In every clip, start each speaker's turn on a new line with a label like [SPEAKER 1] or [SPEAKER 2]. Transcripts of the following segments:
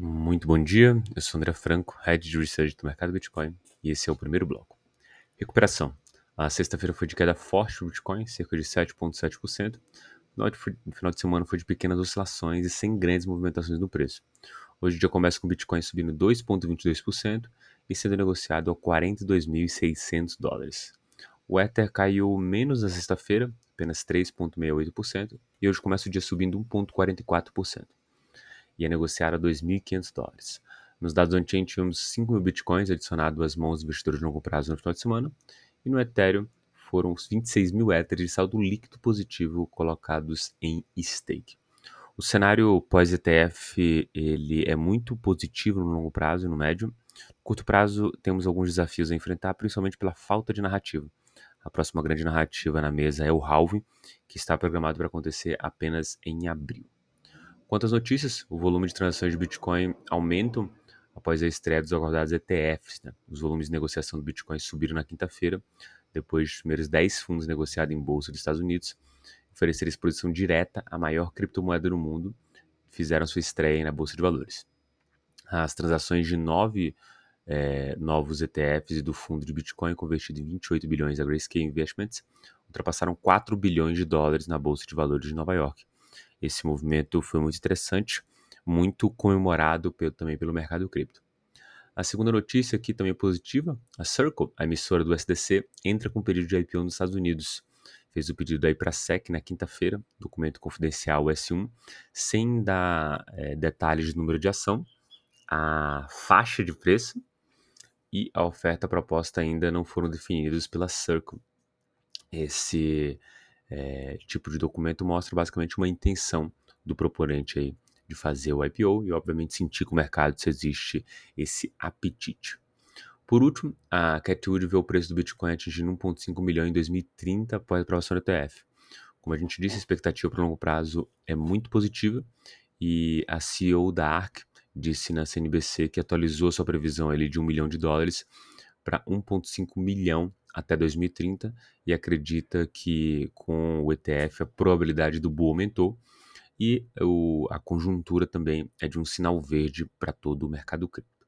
[SPEAKER 1] Muito bom dia, eu sou André Franco, Head de Research do mercado Bitcoin, e esse é o primeiro bloco. Recuperação. A sexta-feira foi de queda forte do Bitcoin, cerca de 7,7%. No final de semana foi de pequenas oscilações e sem grandes movimentações no preço. Hoje o dia começa com o Bitcoin subindo 2,22% e sendo negociado a 42.600 dólares. O Ether caiu menos na sexta-feira, apenas 3,68%, e hoje começa o dia subindo 1,44% e é negociado a 2.500 dólares. Nos dados on-chain tivemos 5 mil bitcoins adicionados às mãos dos investidores de longo prazo no final de semana, e no Ethereum foram os 26 mil Ethers de saldo líquido positivo colocados em stake. O cenário pós-ETF ele é muito positivo no longo prazo e no médio. No curto prazo temos alguns desafios a enfrentar, principalmente pela falta de narrativa. A próxima grande narrativa na mesa é o halving, que está programado para acontecer apenas em abril. Quanto às notícias, o volume de transações de Bitcoin aumentam após a estreia dos aguardados ETFs. Né? Os volumes de negociação do Bitcoin subiram na quinta-feira, depois dos primeiros 10 fundos negociados em bolsa dos Estados Unidos oferecer exposição direta à maior criptomoeda do mundo, fizeram sua estreia na Bolsa de Valores. As transações de nove é, novos ETFs e do fundo de Bitcoin convertido em 28 bilhões da Grayscale Investments ultrapassaram 4 bilhões de dólares na Bolsa de Valores de Nova York, esse movimento foi muito interessante, muito comemorado pelo, também pelo mercado cripto. A segunda notícia aqui também é positiva, a Circle, a emissora do SDC, entra com pedido de IPO nos Estados Unidos. Fez o pedido aí para a SEC na quinta-feira, documento confidencial S1, sem dar é, detalhes de número de ação, a faixa de preço e a oferta proposta ainda não foram definidos pela Circle. Esse é, tipo de documento mostra basicamente uma intenção do proponente aí de fazer o IPO e, obviamente, sentir com o mercado se existe esse apetite. Por último, a Catwood vê o preço do Bitcoin atingindo 1,5 milhão em 2030 após a aprovação do ETF. Como a gente disse, a expectativa para o longo prazo é muito positiva e a CEO da ARK disse na CNBC que atualizou sua previsão ali de 1 milhão de dólares para 1,5 milhão até 2030 e acredita que com o ETF a probabilidade do bull aumentou e o, a conjuntura também é de um sinal verde para todo o mercado cripto.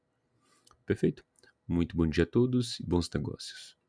[SPEAKER 1] Perfeito? Muito bom dia a todos e bons negócios.